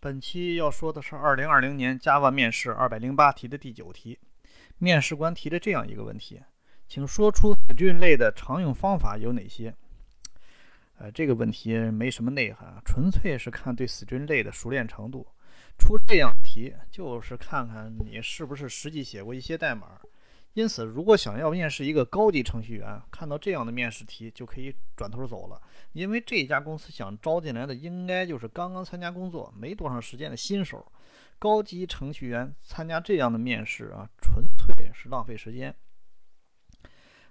本期要说的是2020年 Java 面试208题的第九题。面试官提的这样一个问题，请说出 string 类的常用方法有哪些？呃，这个问题没什么内涵，纯粹是看对 string 类的熟练程度。出这样题就是看看你是不是实际写过一些代码。因此，如果想要面试一个高级程序员，看到这样的面试题就可以转头走了，因为这家公司想招进来的应该就是刚刚参加工作没多长时间的新手。高级程序员参加这样的面试啊，纯粹是浪费时间。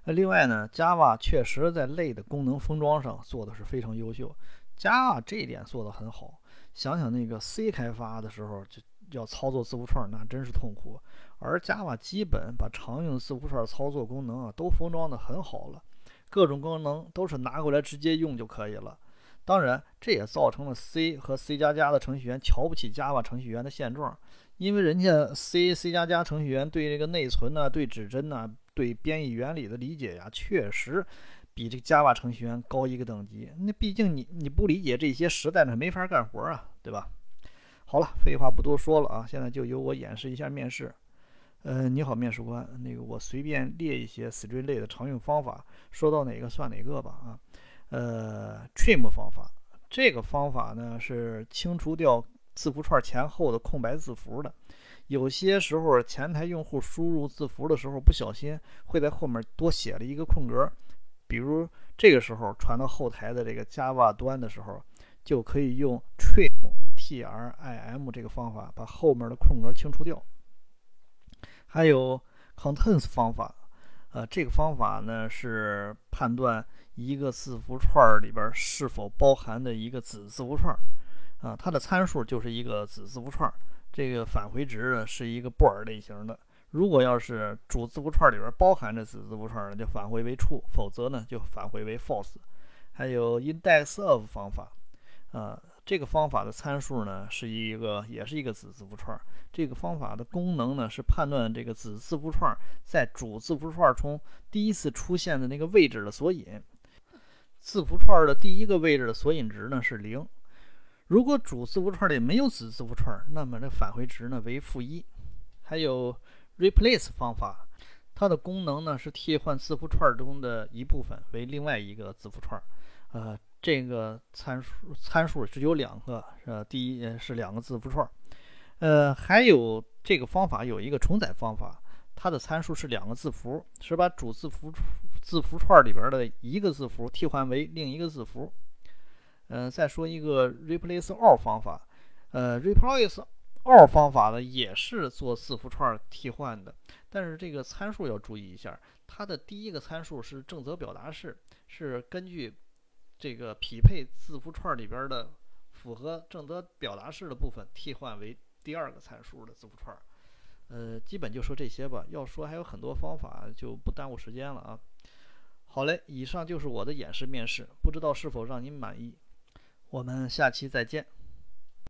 那另外呢，Java 确实在类的功能封装上做的是非常优秀，Java 这一点做得很好。想想那个 C 开发的时候就。要操作字符串，那真是痛苦。而 Java 基本把常用字符串操作功能啊都封装的很好了，各种功能都是拿过来直接用就可以了。当然，这也造成了 C 和 C 加加的程序员瞧不起 Java 程序员的现状，因为人家 C、C 加加程序员对这个内存呢、对指针呢、对编译原理的理解呀，确实比这个 Java 程序员高一个等级。那毕竟你你不理解这些，实在是没法干活啊，对吧？好了，废话不多说了啊，现在就由我演示一下面试。呃，你好，面试官，那个我随便列一些 string 类的常用方法，说到哪个算哪个吧啊。呃，trim 方法，这个方法呢是清除掉字符串前后的空白字符的。有些时候前台用户输入字符的时候不小心会在后面多写了一个空格，比如这个时候传到后台的这个 Java 端的时候，就可以用 trim。Trim 这个方法把后面的空格清除掉，还有 contains 方法，呃，这个方法呢是判断一个字符串里边是否包含的一个子字符串，啊，它的参数就是一个子字符串，这个返回值呢是一个布尔类型的。如果要是主字符串里边包含着子字符串呢，就返回为 true，否则呢就返回为 false。还有 index_of 方法，啊。这个方法的参数呢是一个，也是一个子字符串。这个方法的功能呢是判断这个子字符串在主字符串中第一次出现的那个位置的索引。字符串的第一个位置的索引值呢是零。如果主字符串里没有子字符串，那么这返回值呢为负一。还有 replace 方法，它的功能呢是替换字符串中的一部分为另外一个字符串。呃。这个参数参数只有两个，呃，第一是两个字符串，呃，还有这个方法有一个重载方法，它的参数是两个字符，是把主字符字符串里边的一个字符替换为另一个字符。嗯，再说一个 replace all 方法，呃，replace all 方法呢也是做字符串替换的，但是这个参数要注意一下，它的第一个参数是正则表达式，是根据。这个匹配字符串里边的符合正则表达式的部分替换为第二个参数的字符串，呃，基本就说这些吧。要说还有很多方法，就不耽误时间了啊。好嘞，以上就是我的演示面试，不知道是否让您满意。我们下期再见。